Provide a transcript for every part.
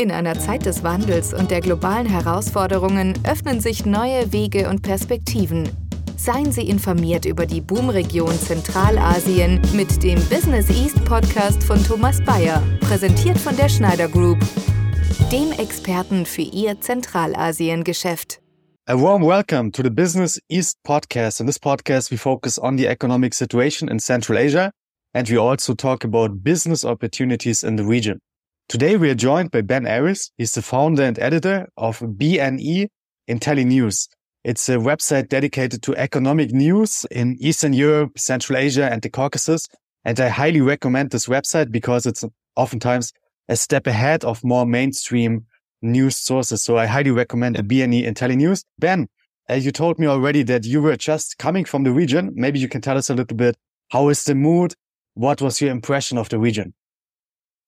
In einer Zeit des Wandels und der globalen Herausforderungen öffnen sich neue Wege und Perspektiven. Seien Sie informiert über die Boomregion Zentralasien mit dem Business East Podcast von Thomas Bayer, präsentiert von der Schneider Group, dem Experten für Ihr Zentralasien-Geschäft. A warm welcome to the Business East podcast. In this podcast, we focus on the economic situation in Central Asia and we also talk about business opportunities in the region. Today, we are joined by Ben Aris. He's the founder and editor of BNE IntelliNews. It's a website dedicated to economic news in Eastern Europe, Central Asia, and the Caucasus. And I highly recommend this website because it's oftentimes a step ahead of more mainstream news sources. So I highly recommend BNE IntelliNews. Ben, uh, you told me already that you were just coming from the region. Maybe you can tell us a little bit. How is the mood? What was your impression of the region?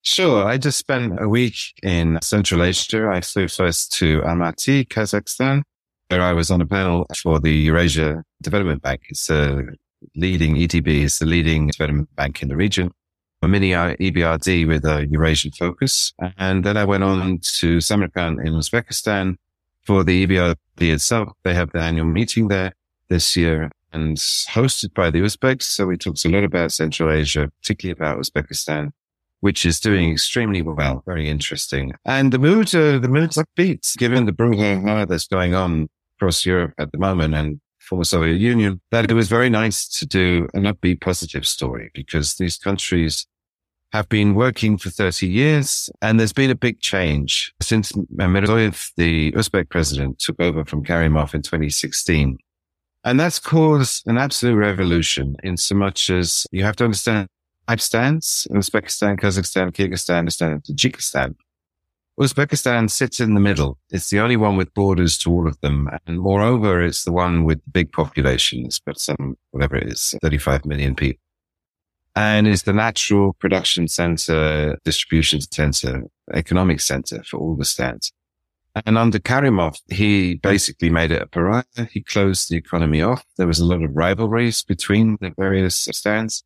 Sure. I just spent a week in Central Asia. I flew first to Almaty, Kazakhstan, where I was on a panel for the Eurasia Development Bank. It's a leading EDB, it's the leading development bank in the region a mini EBRD with a Eurasian focus. And then I went on to Samarkand in Uzbekistan for the EBRD itself. They have the annual meeting there this year and hosted by the Uzbeks. So we talked a lot about Central Asia, particularly about Uzbekistan, which is doing extremely well, very interesting. And the mood, uh, the mood's upbeat, given the brouhaha that's going on across Europe at the moment and former Soviet Union, that it was very nice to do an upbeat positive story because these countries have been working for 30 years and there's been a big change since Mirziyoyev, the Uzbek president, took over from Karimov in 2016. And that's caused an absolute revolution in so much as you have to understand five stands Uzbekistan, Kazakhstan, Kyrgyzstan, and Tajikistan. Uzbekistan sits in the middle. It's the only one with borders to all of them. And moreover, it's the one with big populations, but some, whatever it is, 35 million people and is the natural production center, distribution center, economic center for all the stands. And under Karimov, he basically made it a pariah. He closed the economy off. There was a lot of rivalries between the various stands.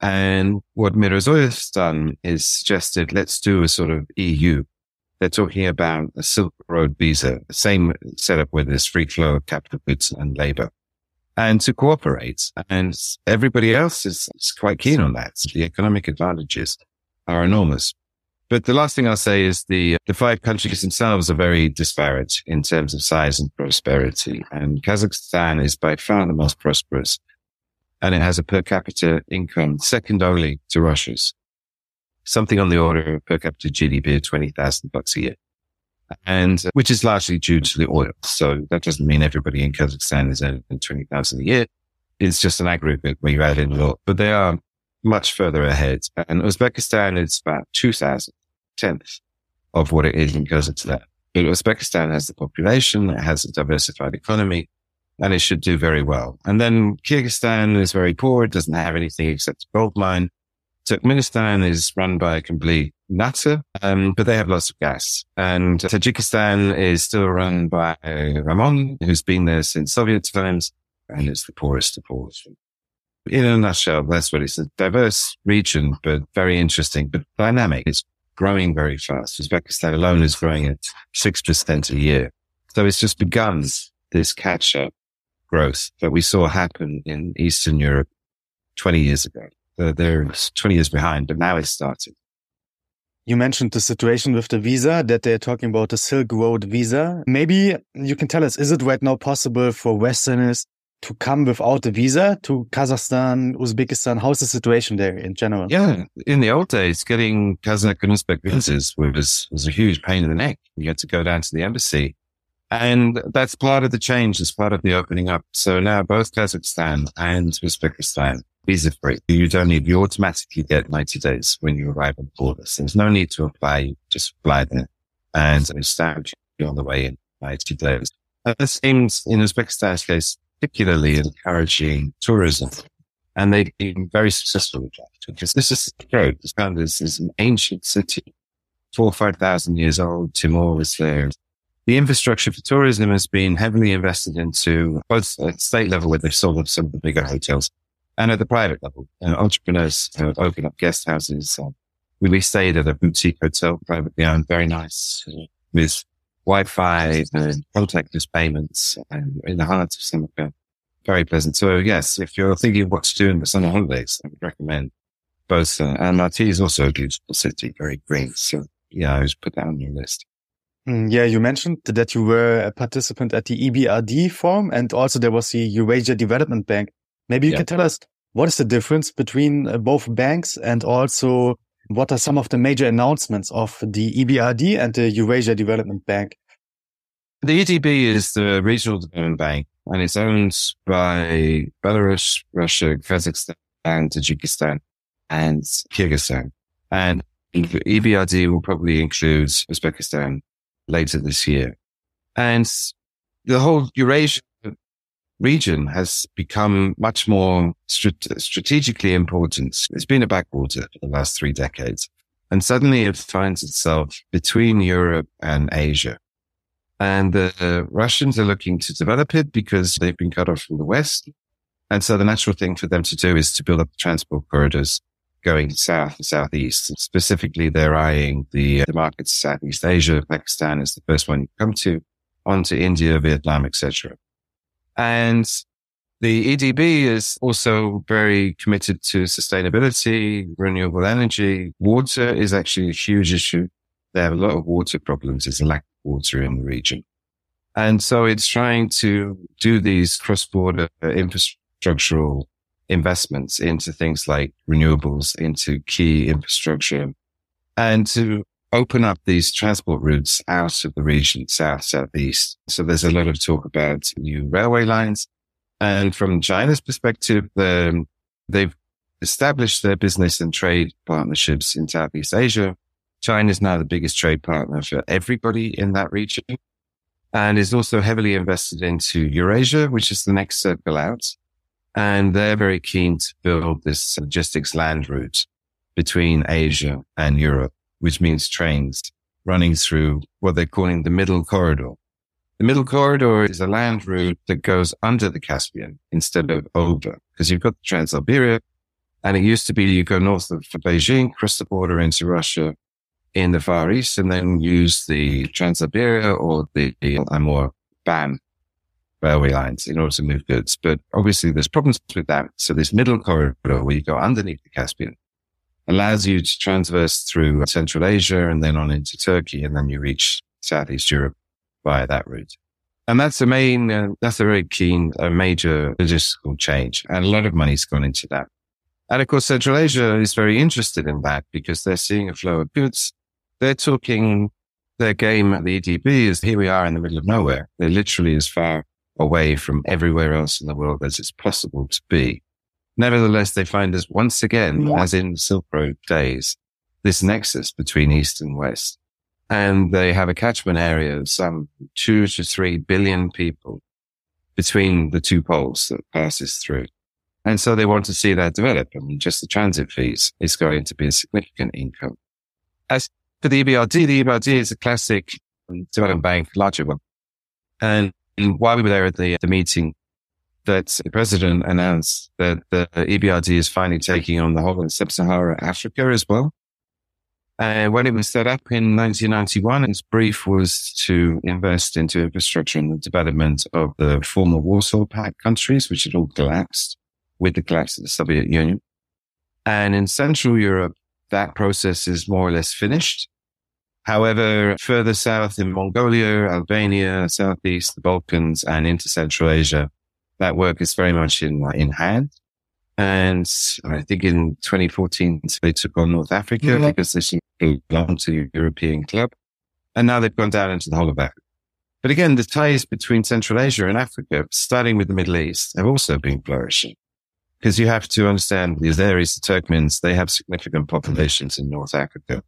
And what Mirziyoyev's done is suggested, let's do a sort of EU. They're talking about a Silk Road visa, the same setup where there's free flow of capital goods and labor and to cooperate. And everybody else is, is quite keen on that. The economic advantages are enormous. But the last thing I'll say is the, the five countries themselves are very disparate in terms of size and prosperity. And Kazakhstan is by far the most prosperous. And it has a per capita income second only to Russia's. Something on the order of per capita GDP of 20,000 bucks a year and uh, which is largely due to the oil. So that doesn't mean everybody in Kazakhstan is earning 20,000 a year. It's just an aggregate where you add in a lot, but they are much further ahead. And Uzbekistan is about 2,000 tenth of what it is in Kazakhstan. But Uzbekistan has the population, it has a diversified economy, and it should do very well. And then Kyrgyzstan is very poor. It doesn't have anything except a gold mine. Turkmenistan is run by a complete nutter, um, but they have lots of gas. And Tajikistan is still run by Rahmon, who's been there since Soviet times, and it's the poorest of all. In a nutshell, that's what it's a diverse region, but very interesting, but dynamic. It's growing very fast. Uzbekistan alone is growing at 6% a year. So it's just begun this catch up growth that we saw happen in Eastern Europe 20 years ago. Uh, they're 20 years behind, but now it's starting. You mentioned the situation with the visa that they're talking about the Silk Road visa. Maybe you can tell us, is it right now possible for Westerners to come without a visa to Kazakhstan, Uzbekistan? How's the situation there in general? Yeah. In the old days, getting Kazakh and Uzbek visas was, was a huge pain in the neck. You had to go down to the embassy. And that's part of the change. It's part of the opening up. So now both Kazakhstan and Uzbekistan visa free. You don't need, you automatically get 90 days when you arrive at the border. So there's no need to apply. You just fly there and it's stamped you on the way in 90 days. Uh, and that seems in Uzbekistan's case, particularly encouraging tourism. And they've been very successful with that because this is true. This of is, an ancient city, four or 5,000 years old. Timur was there. The infrastructure for tourism has been heavily invested into both at state level where they've sold some of the bigger hotels and at the private level, entrepreneurs have opened up guest houses, uh, we stayed at a boutique hotel, privately owned, very nice, with Wi-Fi and contactless payments and in the heart of Senegal. Very pleasant. So yes, if you're thinking of what to do in the summer holidays, I would recommend both. Uh, and Almaty is also a beautiful city, very green. So yeah, I was put that on your list. Mm, yeah, you mentioned that you were a participant at the EBRD forum and also there was the Eurasia Development Bank. Maybe you yeah. can tell us what is the difference between uh, both banks and also what are some of the major announcements of the EBRD and the Eurasia Development Bank? The EDB is the regional development bank and it's owned by Belarus, Russia, Kazakhstan, and Tajikistan and Kyrgyzstan. And EBRD will probably include Uzbekistan later this year. And the whole Eurasia region has become much more strategically important. It's been a backwater for the last three decades. And suddenly it finds itself between Europe and Asia. And the uh, Russians are looking to develop it because they've been cut off from the West. And so the natural thing for them to do is to build up transport corridors going south and southeast. Specifically, they're eyeing the, uh, the markets Southeast Asia. Pakistan is the first one you come to, onto India, Vietnam, etc. And the EDB is also very committed to sustainability, renewable energy. Water is actually a huge issue. They have a lot of water problems. There's a lack of water in the region. And so it's trying to do these cross-border infrastructural investments into things like renewables, into key infrastructure and to open up these transport routes out of the region, south, southeast. So there's a lot of talk about new railway lines. And from China's perspective, the, they've established their business and trade partnerships in Southeast Asia. China is now the biggest trade partner for everybody in that region and is also heavily invested into Eurasia, which is the next circle out. And they're very keen to build this logistics land route between Asia and Europe which means trains running through what they're calling the middle corridor. The middle corridor is a land route that goes under the Caspian instead of over because you've got the Trans-Siberia and it used to be you go north of Beijing, cross the border into Russia in the Far East and then use the Trans-Siberia or the, Amur BAM railway lines in order to move goods. But obviously there's problems with that. So this middle corridor where you go underneath the Caspian allows you to transverse through Central Asia and then on into Turkey, and then you reach Southeast Europe via that route. And that's the main, uh, that's a very keen, a major logistical change. And a lot of money's gone into that. And of course, Central Asia is very interested in that because they're seeing a flow of goods. They're talking their game at the EDB is here we are in the middle of nowhere. They're literally as far away from everywhere else in the world as it's possible to be. Nevertheless, they find us once again, yeah. as in the Silk Road days, this nexus between East and West. And they have a catchment area of some two to three billion people between the two poles that passes through. And so they want to see that develop. I mean, just the transit fees is going to be a significant income. As for the EBRD, the EBRD is a classic development bank, larger one. And while we were there at the, the meeting, that the president announced that the EBRD is finally taking on the whole of sub-Sahara Africa as well. And when it was set up in 1991, its brief was to invest into infrastructure and the development of the former Warsaw Pact countries, which had all collapsed with the collapse of the Soviet Union. And in Central Europe, that process is more or less finished. However, further south in Mongolia, Albania, Southeast, the Balkans, and into Central Asia, that work is very much in, in hand. And I think in 2014, they took on North Africa mm-hmm. because they belong to the European club. And now they've gone down into the whole of Africa. But again, the ties between Central Asia and Africa, starting with the Middle East, have also been flourishing. Because you have to understand the Azeris, the Turkmens, they have significant populations in North Africa.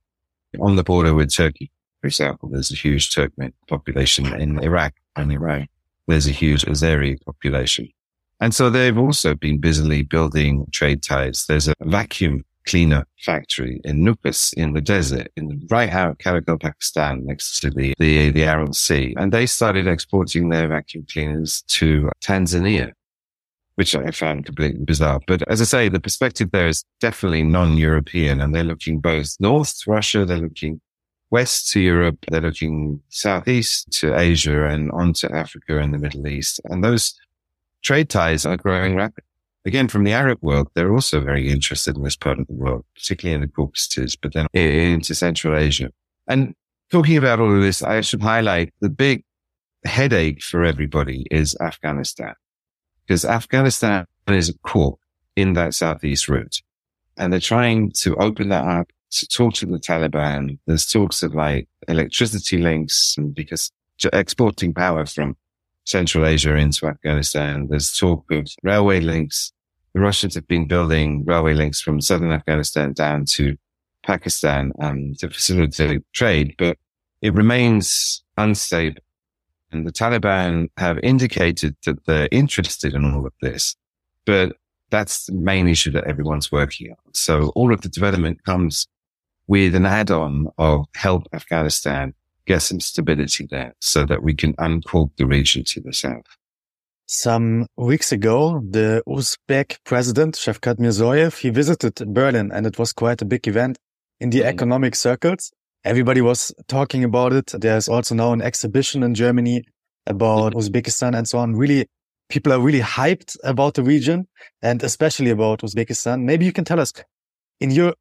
On the border with Turkey, for example, there's a huge Turkmen population in Iraq and Iran there's a huge Azeri population. And so they've also been busily building trade ties. There's a vacuum cleaner factory in Nukus in the desert, in the right out of Karakalpakstan, next to the, the, the Aral Sea. And they started exporting their vacuum cleaners to Tanzania. Which I found completely bizarre. But as I say, the perspective there is definitely non-European and they're looking both north to Russia, they're looking west to Europe, they're looking southeast to Asia and on to Africa and the Middle East. And those trade ties are growing rapidly. Again, from the Arab world, they're also very interested in this part of the world, particularly in the Caucasus, but then into Central Asia. And talking about all of this, I should highlight the big headache for everybody is Afghanistan, because Afghanistan is a core in that southeast route. And they're trying to open that up to talk to the Taliban. There's talks of like electricity links because exporting power from Central Asia into Afghanistan. There's talk of railway links. The Russians have been building railway links from southern Afghanistan down to Pakistan um, to facilitate trade, but it remains unstable. And the Taliban have indicated that they're interested in all of this, but that's the main issue that everyone's working on. So all of the development comes with an add-on of help Afghanistan get some stability there so that we can uncork the region to the south. Some weeks ago, the Uzbek president, Shavkat Mirziyoyev, he visited Berlin and it was quite a big event in the mm. economic circles. Everybody was talking about it. There's also now an exhibition in Germany about mm. Uzbekistan and so on. Really, people are really hyped about the region and especially about Uzbekistan. Maybe you can tell us in your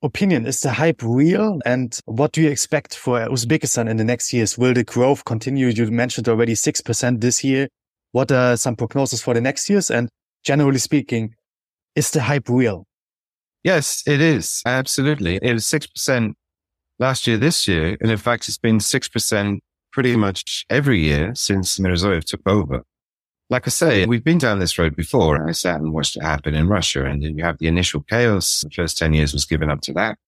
opinion, is the hype real? And what do you expect for Uzbekistan in the next years? Will the growth continue? You mentioned already 6% this year. What are some prognosis for the next years? And generally speaking, is the hype real? Yes, it is. Absolutely. It was 6% last year, this year. And in fact, it's been 6% pretty much every year since Mirziyoyev took over like I say, we've been down this road before. I sat and watched it happen in Russia and then you have the initial chaos. The first 10 years was given up to that.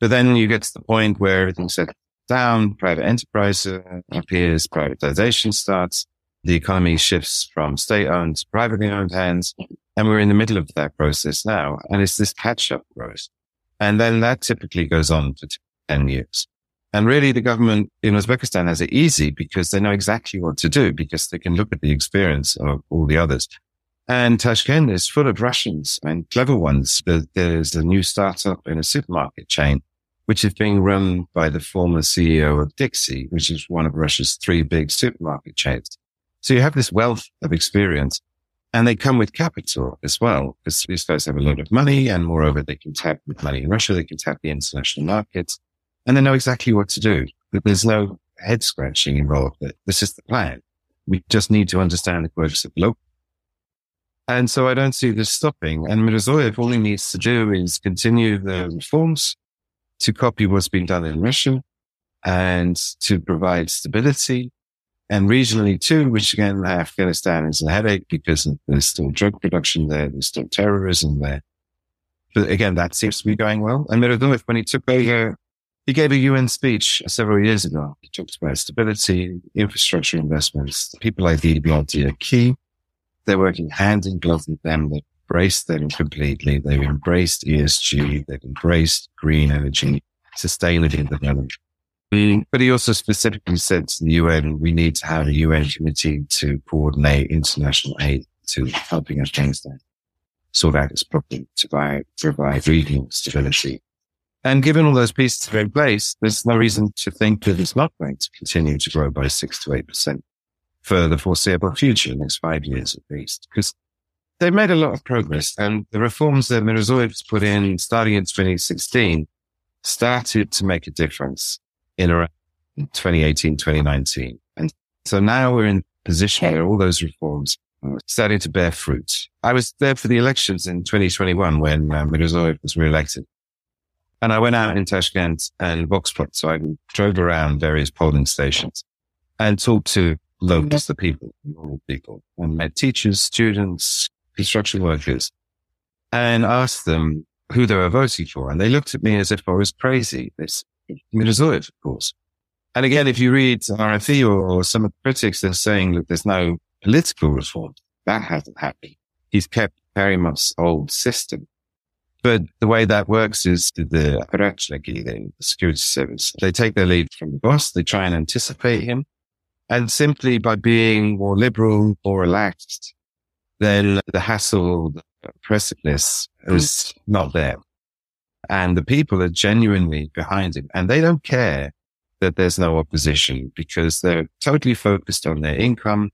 But then you get to the point where everything's set down, private enterprise uh, appears, privatization starts, the economy shifts from state owned to privately owned hands. And we're in the middle of that process now. And it's this catch up growth. And then that typically goes on for 10 years. And really the government in Uzbekistan has it easy because they know exactly what to do because they can look at the experience of all the others. And Tashkent is full of Russians and clever ones. There's a new startup in a supermarket chain, which is being run by the former CEO of Dixy, which is one of Russia's three big supermarket chains. So you have this wealth of experience and they come with capital as well because these guys have a lot of money. And moreover, they can tap with money in Russia. They can tap the international markets and they know exactly what to do. There's no head scratching involved. This is the plan. We just need to understand the quotas of local. And so I don't see this stopping. And Mirziyoyev, all he needs to do is continue the reforms to copy what's been done in Russia and to provide stability and regionally too, which again, Afghanistan is a headache because there's still drug production there. There's still terrorism there. But again, that seems to be going well. And Mirziyoyev, when he took over he gave a UN speech several years ago. He talked about stability, infrastructure investments. People like the EBRD are key. They're working hand in glove with them. They've embraced them completely. They've embraced ESG. They've embraced green energy, sustainability development. But he also specifically said to the UN, we need to have a UN committee to coordinate international aid to helping Afghanistan sort out its problem to provide, provide regional stability and given all those pieces are in place, there's no reason to think that it's not going to continue to grow by six to eight percent for the foreseeable future, the next five years at least, because they've made a lot of progress and the reforms that Mirziyoyev put in starting in 2016 started to make a difference in around 2018, 2019. And so now we're in a position where all those reforms are starting to bear fruit. I was there for the elections in 2021 when uh, Mirziyoyev was re-elected. And I went out in Tashkent and Vokspot. So I drove around various polling stations and talked to locals, the people, normal people, and met teachers, students, construction workers, and asked them who they were voting for. And they looked at me as if I was crazy. This Mirziyoyev, of course. And again, if you read RFE or, or some of the critics, they're saying that there's no political reform. That hasn't happened. He's kept very much old system. But the way that works is the apparatchiki, the security service, they take their lead from the boss. They try and anticipate him. And simply by being more liberal or relaxed, then the hassle, the oppressiveness is not there. And the people are genuinely behind him and they don't care that there's no opposition because they're totally focused on their income.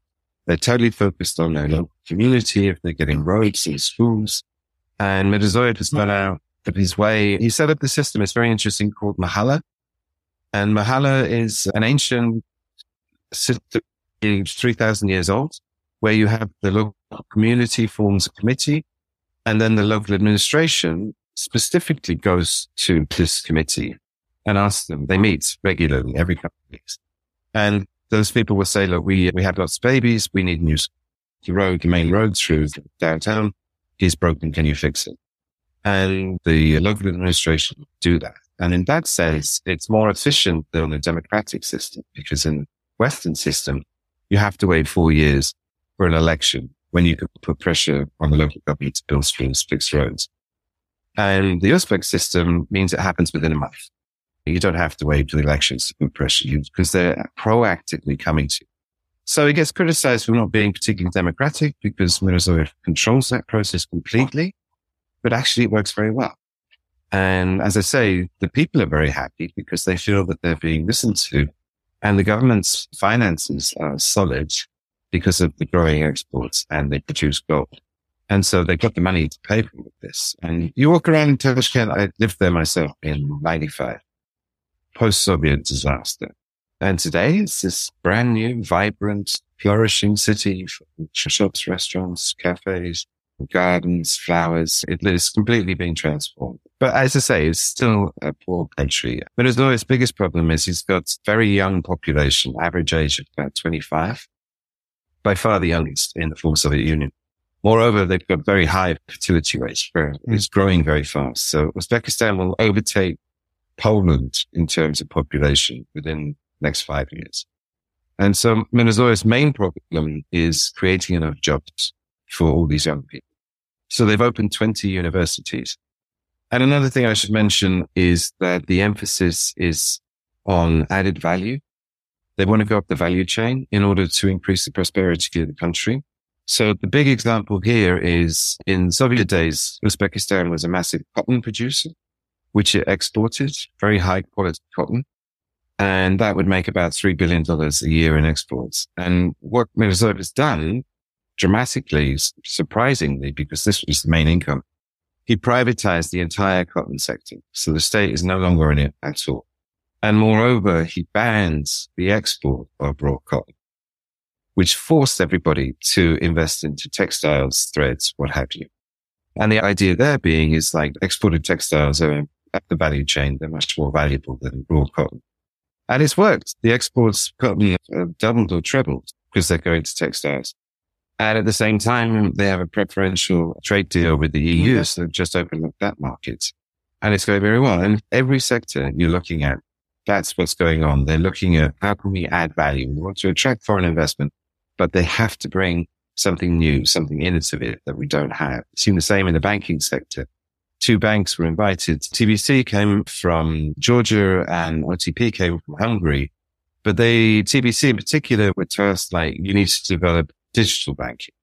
They're totally focused on their local community, if they're getting roads and schools. And Mirziyoyev has gone out of his way. He set up the system. It's very interesting called Mahalle. And Mahalle is an ancient system, 3000 years old, where you have the local community forms a committee and then the local administration specifically goes to this committee and asks them, they meet regularly every couple of weeks. And those people will say, look, we, we have lots of babies. We need new the road, the main road through downtown is broken. Can you fix it? And the local administration do that. And in that sense, it's more efficient than a democratic system because in Western system, you have to wait four years for an election when you can put pressure on the local government to build streets, fix roads. And the Uzbek system means it happens within a month. You don't have to wait for the elections to put pressure you because they're proactively coming to you. So he gets criticized for not being particularly democratic because Mirziyoyev controls that process completely, but actually it works very well. And as I say, the people are very happy because they feel that they're being listened to and the government's finances are solid because of the growing exports and they produce gold. And so they've got the money to pay for this. And you walk around in Tashkent. I lived there myself in 95, post-Soviet disaster. And today it's this brand new, vibrant, flourishing city, shops, restaurants, cafes, gardens, flowers. It is completely being transformed. But as I say, it's still a poor country. But as Venezuela's biggest problem is he's got very young population, average age of about 25, by far the youngest in the former Soviet Union. Moreover, they've got very high fertility rates. It's growing very fast. So Uzbekistan will overtake Poland in terms of population within next five years. And so Venezuela's main problem is creating enough jobs for all these young people. So they've opened 20 universities. And another thing I should mention is that the emphasis is on added value. They want to go up the value chain in order to increase the prosperity of the country. So the big example here is in Soviet days, Uzbekistan was a massive cotton producer, which it exported very high quality cotton. And that would make about $3 billion a year in exports. And what has done dramatically, surprisingly, because this was the main income. He privatized the entire cotton sector. So the state is no longer in it at all. And moreover, he bans the export of raw cotton, which forced everybody to invest into textiles, threads, what have you. And the idea there being is like exported textiles are at the value chain. They're much more valuable than raw cotton. And it's worked. The exports cotton have uh, doubled or trebled because they're going to textiles. And at the same time, they have a preferential trade deal with the EU. So they've just opened up that market and it's going very well. And every sector you're looking at, that's what's going on. They're looking at how can we add value? We want to attract foreign investment, but they have to bring something new, something innovative that we don't have. It's the same in the banking sector. Two banks were invited. TBC came from Georgia and OTP came from Hungary. But they, TBC in particular, were tasked like, you need to develop digital banking,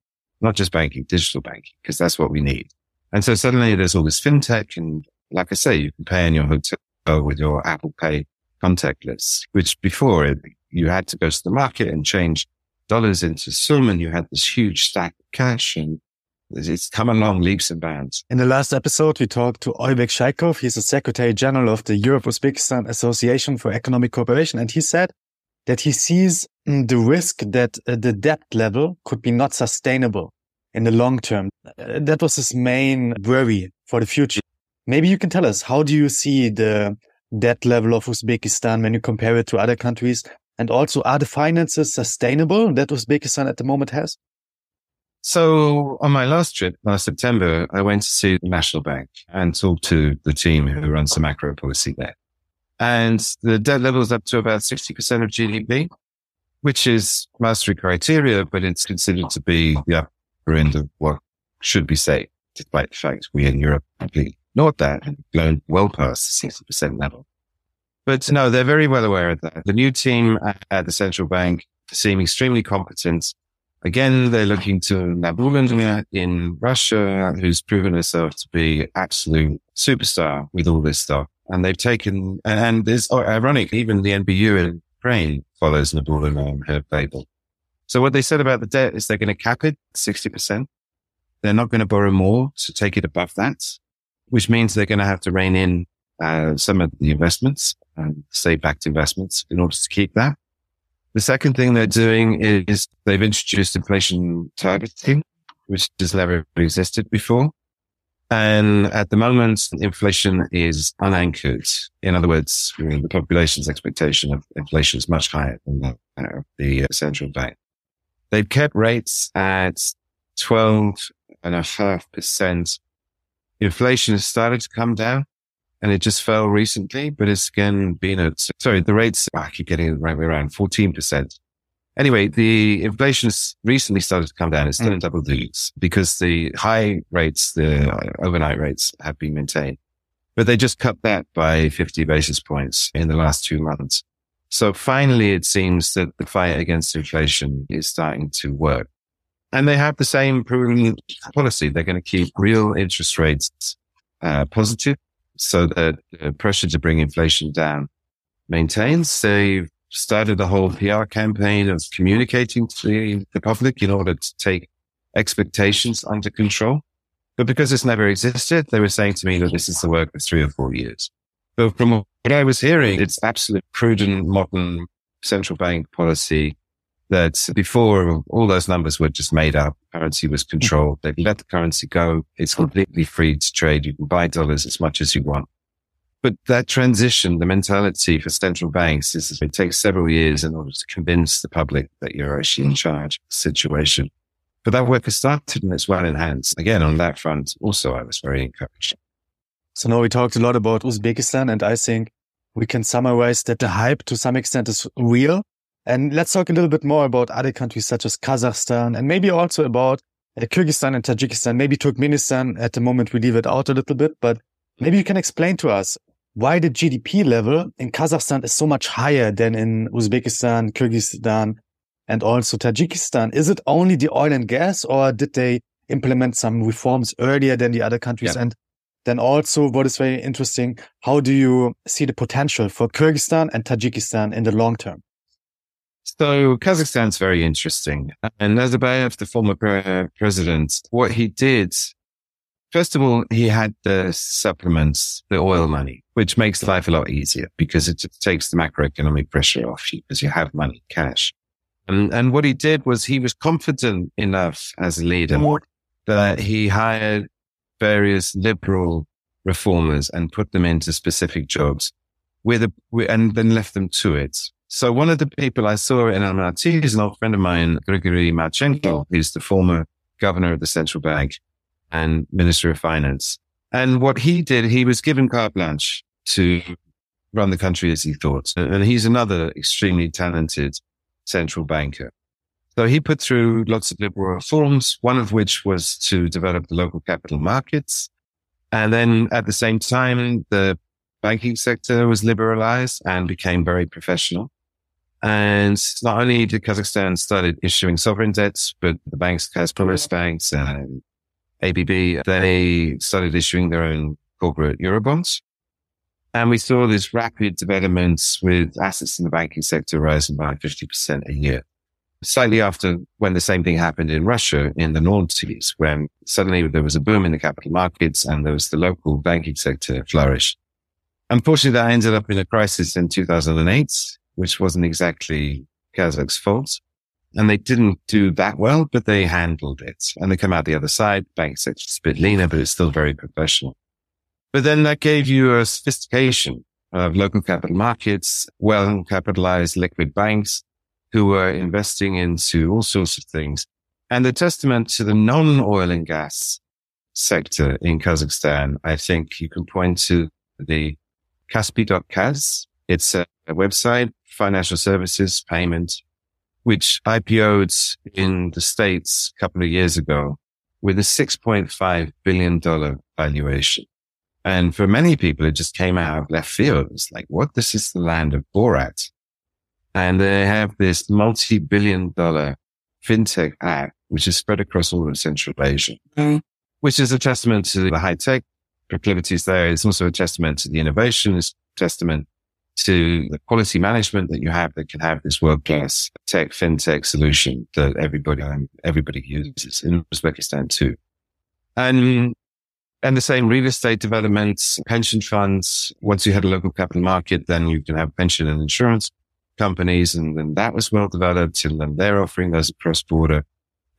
not just banking, digital banking, because that's what we need. And so suddenly there's all this fintech. And like I say, you can pay in your hotel with your Apple Pay contactless, which before it, you had to go to the market and change dollars into some and you had this huge stack of cash and it's come along leaps and bounds. In the last episode, we talked to Oybek Shaikov. He's the Secretary General of the Europe Uzbekistan Association for Economic Cooperation. And he said that he sees mm, the risk that uh, the debt level could be not sustainable in the long term. Uh, that was his main worry for the future. Maybe you can tell us, how do you see the debt level of Uzbekistan when you compare it to other countries? And also, are the finances sustainable that Uzbekistan at the moment has? So on my last trip last September, I went to see the National Bank and talked to the team who runs the macro policy there. And the debt level is up to about 60% of GDP, which is Maastricht criteria, but it's considered to be the upper end of what should be safe, despite the fact we in Europe completely ignored that and blown well past the 60% level. But no, they're very well aware of that. The new team at the central bank seem extremely competent. Again, they're looking to Nabiullina in Russia, who's proven herself to be absolute superstar with all this stuff. And they've taken, and it's oh, ironic, even the NBU in Ukraine follows Nabiullina on her playbook. So what they said about the debt is they're going to cap it 60%. They're not going to borrow more to take it above that, which means they're going to have to rein in uh, some of the investments and stay backed investments in order to keep that. The second thing they're doing is they've introduced inflation targeting, which has never existed before. And at the moment, inflation is unanchored. In other words, the population's expectation of inflation is much higher than the, uh, central bank. They've kept rates at 12 and a half percent. Inflation has started to come down and it just fell recently, but it's again been at, sorry, the rates, I keep getting it right way around 14%. Anyway, the inflation has recently started to come down. It's still mm. in double digits because the high rates, the overnight rates have been maintained, but they just cut that by 50 basis points in the last two months. So finally, it seems that the fight against inflation is starting to work. And they have the same prudent policy. They're going to keep real interest rates uh, positive so that the pressure to bring inflation down maintains. They've started a whole PR campaign of communicating to the, public in order to take expectations under control. But because it's never existed, they were saying to me that this is the work of three or four years. But from what I was hearing, it's absolute prudent modern central bank policy that before all those numbers were just made up. Currency was hmm. controlled. They've let the currency go. It's hmm. completely free to trade. You can buy dollars as much as you want. But that transition, the mentality for central banks is it takes several years in order to convince the public that you're actually in charge of the situation. But that work has started and it's well in hands. Again, on that front, also, I was very encouraged. So now we talked a lot about Uzbekistan and I think we can summarize that the hype to some extent is real and let's talk a little bit more about other countries such as Kazakhstan and maybe also about uh, Kyrgyzstan and Tajikistan, maybe Turkmenistan. At the moment, we leave it out a little bit, but maybe you can explain to us why the GDP level in Kazakhstan is so much higher than in Uzbekistan, Kyrgyzstan, and also Tajikistan. Is it only the oil and gas or did they implement some reforms earlier than the other countries? Yeah. And then also what is very interesting, how do you see the potential for Kyrgyzstan and Tajikistan in the long term? So Kazakhstan's very interesting. And Nazarbayev, the former pre- president, what he did, first of all, he had the supplements, the oil money, which makes life a lot easier because it takes the macroeconomic pressure off you because you have money, cash. And, and what he did was he was confident enough as a leader mm-hmm. that he hired various liberal reformers and put them into specific jobs with a, and then left them to it. So one of the people I saw in Almaty is an old friend of mine, Grigory Marchenko, who's the former governor of the central bank and minister of finance. And what he did, he was given carte blanche to run the country as he thought. And he's another extremely talented central banker. So he put through lots of liberal reforms, one of which was to develop the local capital markets. And then at the same time, the banking sector was liberalized and became very professional. And not only did Kazakhstan started issuing sovereign debts, but the banks, Kazkommertsbank banks and ABB, they started issuing their own corporate Eurobonds. And we saw this rapid developments with assets in the banking sector rising by 50% a year. Slightly after when the same thing happened in Russia in the noughties, when suddenly there was a boom in the capital markets and there was the local banking sector flourish. Unfortunately, that ended up in a crisis in 2008 which wasn't exactly Kazakh's fault. And they didn't do that well, but they handled it and they come out the other side. Bank sector's a bit leaner, but it's still very professional. But then that gave you a sophistication of local capital markets, well capitalized liquid banks who were investing into all sorts of things. And the testament to the non-oil and gas sector in Kazakhstan, I think you can point to the Kaspi.kz. It's a, a website financial services payment, which IPO'd in the States a couple of years ago with a $6.5 billion valuation. And for many people, it just came out of left field. It's like, what? This is the land of Borat. And they have this multi-billion dollar fintech app, which is spread across all of Central Asia, mm. which is a testament to the high tech proclivities there. It's also a testament to the innovation. It's a testament to the quality management that you have that can have this world class tech fintech solution that everybody, um, everybody uses in Uzbekistan too. And, and the same real estate developments, pension funds. Once you had a local capital market, then you can have pension and insurance companies. And then that was well developed. And then they're offering those across border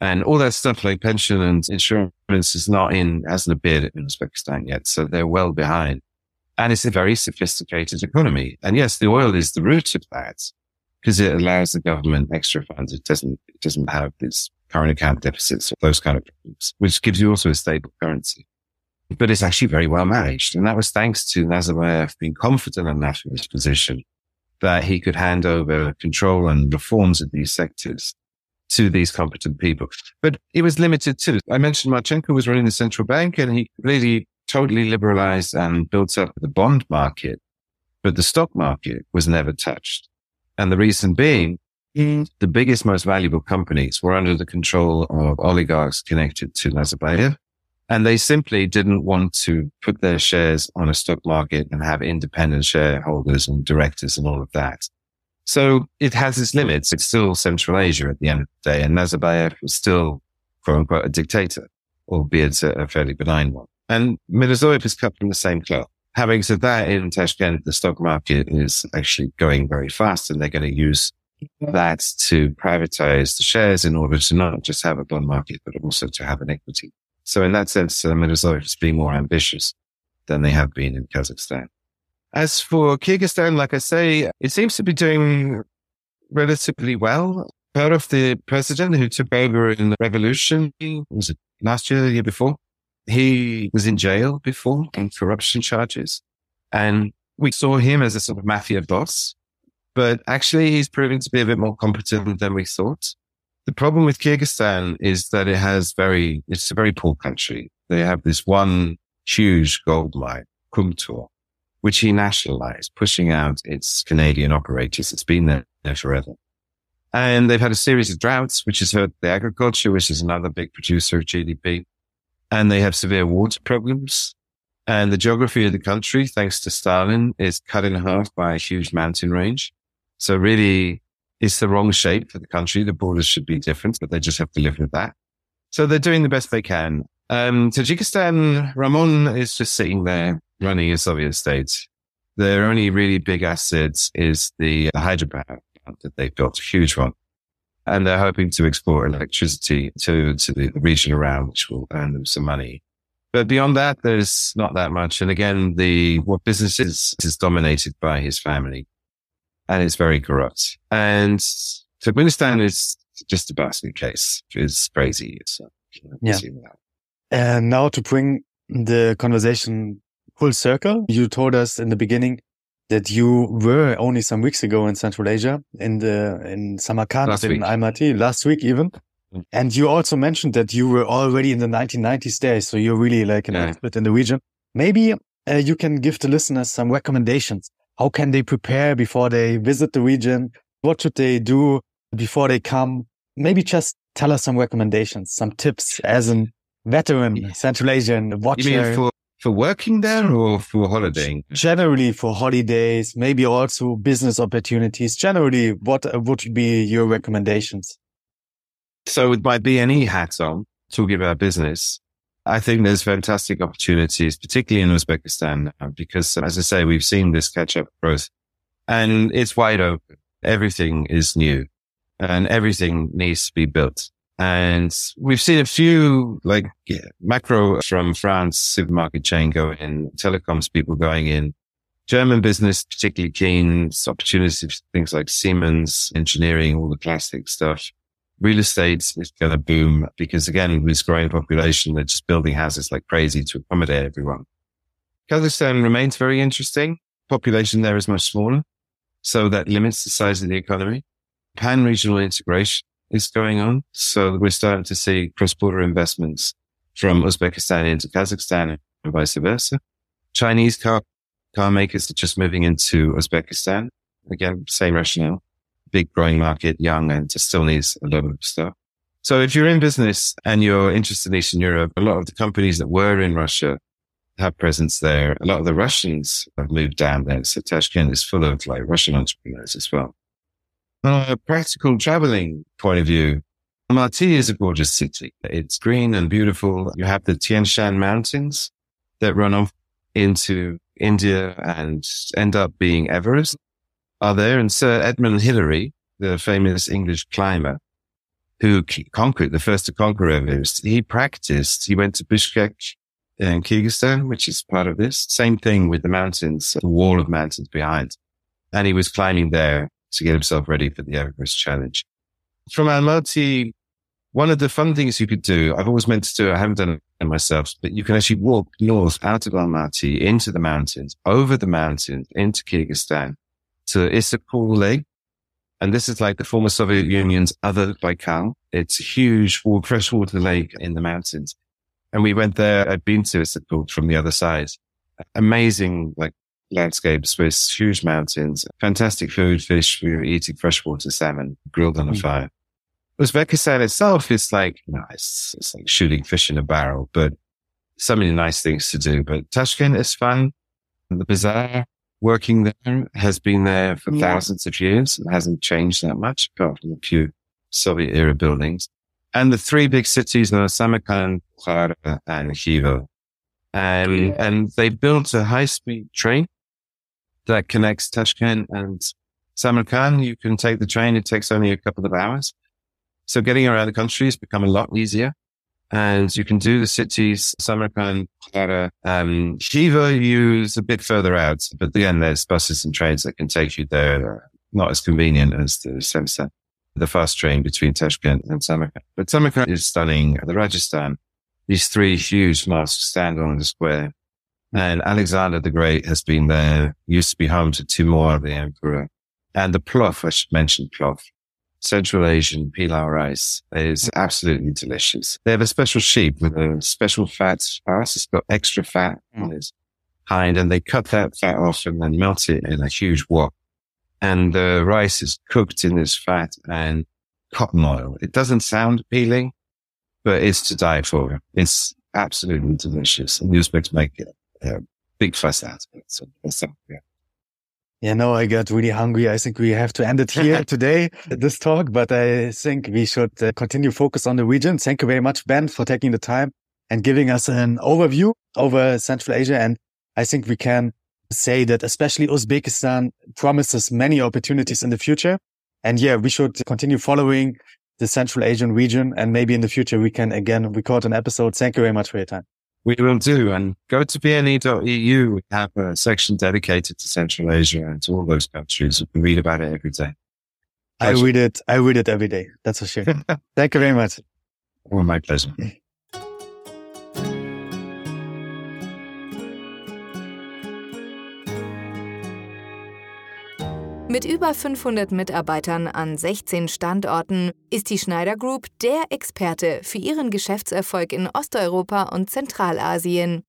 and all that stuff like pension and insurance is not in, hasn't appeared in Uzbekistan yet. So they're well behind. And it's a very sophisticated economy. And yes, the oil is the root of that because it allows the government extra funds. It doesn't, it doesn't have these current account deficits or those kind of problems, which gives you also a stable currency. But it's actually very well managed. And that was thanks to Nazarbayev being confident enough in his position that he could hand over control and reforms of these sectors to these competent people. But it was limited too. I mentioned Marchenko was running the central bank and he really totally liberalized and built up the bond market, but the stock market was never touched. And the reason being, mm. the biggest, most valuable companies were under the control of oligarchs connected to Nazarbayev. And they simply didn't want to put their shares on a stock market and have independent shareholders and directors and all of that. So it has its limits. It's still Central Asia at the end of the day. And Nazarbayev was still, quote unquote, a dictator, albeit a, a fairly benign one. And Mirziyoyev is cut from the same cloth. Having said that, in Tashkent, the stock market is actually going very fast and they're going to use that to privatize the shares in order to not just have a bond market, but also to have an equity. So in that sense, uh, Mirziyoyev is being more ambitious than they have been in Kazakhstan. As for Kyrgyzstan, like I say, it seems to be doing relatively well. Part of the president who took over in the revolution, was it last year, the year before? He was in jail before on corruption charges. And we saw him as a sort of mafia boss, but actually he's proving to be a bit more competent than we thought. The problem with Kyrgyzstan is that it has very, it's a very poor country. They have this one huge gold mine, Kumtor, which he nationalized, pushing out its Canadian operators. It's been there, there forever. And they've had a series of droughts, which has hurt the agriculture, which is another big producer of GDP. And they have severe water problems. And the geography of the country, thanks to Stalin, is cut in half by a huge mountain range. So really, it's the wrong shape for the country. The borders should be different, but they just have to live with that. So they're doing the best they can. Um, Tajikistan, Rahmon is just sitting there running a Soviet state. Their only really big assets is the, hydropower that they built, a huge one. And they're hoping to export electricity to, to the region around, which will earn them some money. But beyond that, there's not that much. And again, the, what business is, is dominated by his family and it's very corrupt. And Turkmenistan is just a basket case. It's crazy. It's, uh, yeah. And now to bring the conversation full circle, you told us in the beginning that you were only some weeks ago in Central Asia, in the in Samarkand, last in week. Almaty, last week even. Mm. And you also mentioned that you were already in the 1990s there, so you're really like an yeah. expert in the region. Maybe uh, you can give the listeners some recommendations. How can they prepare before they visit the region? What should they do before they come? Maybe just tell us some recommendations, some tips as a veteran Central Asian watcher. for for working there or for holidaying? Generally for holidays, maybe also business opportunities. Generally, what uh, would be your recommendations? So with my BNE hat on, talking about business, I think there's fantastic opportunities, particularly in Uzbekistan, because as I say, we've seen this catch up growth and it's wide open. Everything is new and everything needs to be built. And we've seen a few like yeah, Makro from France supermarket chain going in, telecoms people going in, German business particularly keen, opportunities, things like Siemens, engineering, all the plastic stuff. Real estate is going to boom because again, with this growing population, they're just building houses like crazy to accommodate everyone. Kazakhstan remains very interesting. Population there is much smaller. So that limits the size of the economy. Pan regional integration is going on. So we're starting to see cross-border investments from Uzbekistan into Kazakhstan and vice versa. Chinese car, car makers are just moving into Uzbekistan. Again, same rationale. Big growing market, young and just still needs a lot of stuff. So if you're in business and you're interested in Eastern Europe, a lot of the companies that were in Russia have presence there. A lot of the Russians have moved down there. So Tashkent is full of like Russian entrepreneurs as well. From a practical traveling point of view, Almaty is a gorgeous city. It's green and beautiful. You have the Tian Shan mountains that run off into India and end up being Everest are there. And Sir Edmund Hillary, the famous English climber who conquered the first to conquer Everest, he practiced. He went to Bishkek in Kyrgyzstan, which is part of this. Same thing with the mountains, the wall of mountains behind. And he was climbing there to get himself ready for the Everest challenge. From Almaty, one of the fun things you could do, I've always meant to do, I haven't done it myself, but you can actually walk north out of Almaty into the mountains, over the mountains into Kyrgyzstan to Issyk-Kul Lake. And this is like the former Soviet Union's other Baikal. It's a huge freshwater lake in the mountains. And we went there. I'd been to Issyk-Kul from the other side. Amazing, like landscapes with huge mountains, fantastic food, fish. We were eating freshwater salmon grilled on a mm. fire. Uzbekistan itself is like, you know, it's, it's like shooting fish in a barrel, but so many nice things to do. But Tashkent is fun. The bazaar working there has been there for yeah. thousands of years and hasn't changed that much, apart from a few Soviet era buildings. And the three big cities are Samarkand, Bukhara, and Khiva. And, and they built a high speed train that connects Tashkent and Samarkand. You can take the train. It takes only a couple of hours. So getting around the country has become a lot easier. And you can do the cities, Samarkand, Bukhara, um, Khiva use a bit further out, but again, there's buses and trains that can take you there. Not as convenient as the Semsa, the fast train between Tashkent and Samarkand. But Samarkand is stunning. The Registan, these three huge mosques stand on the square. And Alexander the Great has been there, used to be home to Timur, the emperor. And the plov, I should mention plov. Central Asian pilau rice is absolutely delicious. They have a special sheep with a special fat spice. It's got extra fat mm. on its hind and they cut that fat off and then melt it in a huge wok. And the rice is cooked in this fat and cotton oil. It doesn't sound appealing, but it's to die for. It's absolutely delicious. And Uzbeks make a big fuss out of. So, yeah. Yeah, no, I got really hungry. I think we have to end it here today, this talk, but I think we should uh, continue focus on the region. Thank you very much, Ben, for taking the time and giving us an overview over Central Asia. And I think we can say that especially Uzbekistan promises many opportunities in the future. And yeah, we should continue following the Central Asian region. And maybe in the future, we can again record an episode. Thank you very much for your time. We will do. And go to bne.eu. We have a section dedicated to Central Asia and to all those countries. You can read about it every day. Pleasure. I read it. I read it every day. That's for sure. Thank you very much. Well, my pleasure. Mit über 500 Mitarbeitern an 16 Standorten ist die Schneider Group der Experte für ihren Geschäftserfolg in Osteuropa und Zentralasien.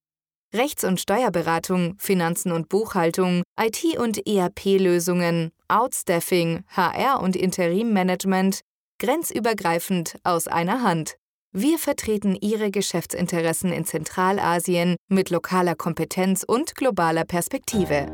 Rechts- und Steuerberatung, Finanzen und Buchhaltung, IT- und ERP-Lösungen, Outstaffing, HR- und Interimmanagement, grenzübergreifend aus einer Hand. Wir vertreten Ihre Geschäftsinteressen in Zentralasien mit lokaler Kompetenz und globaler Perspektive.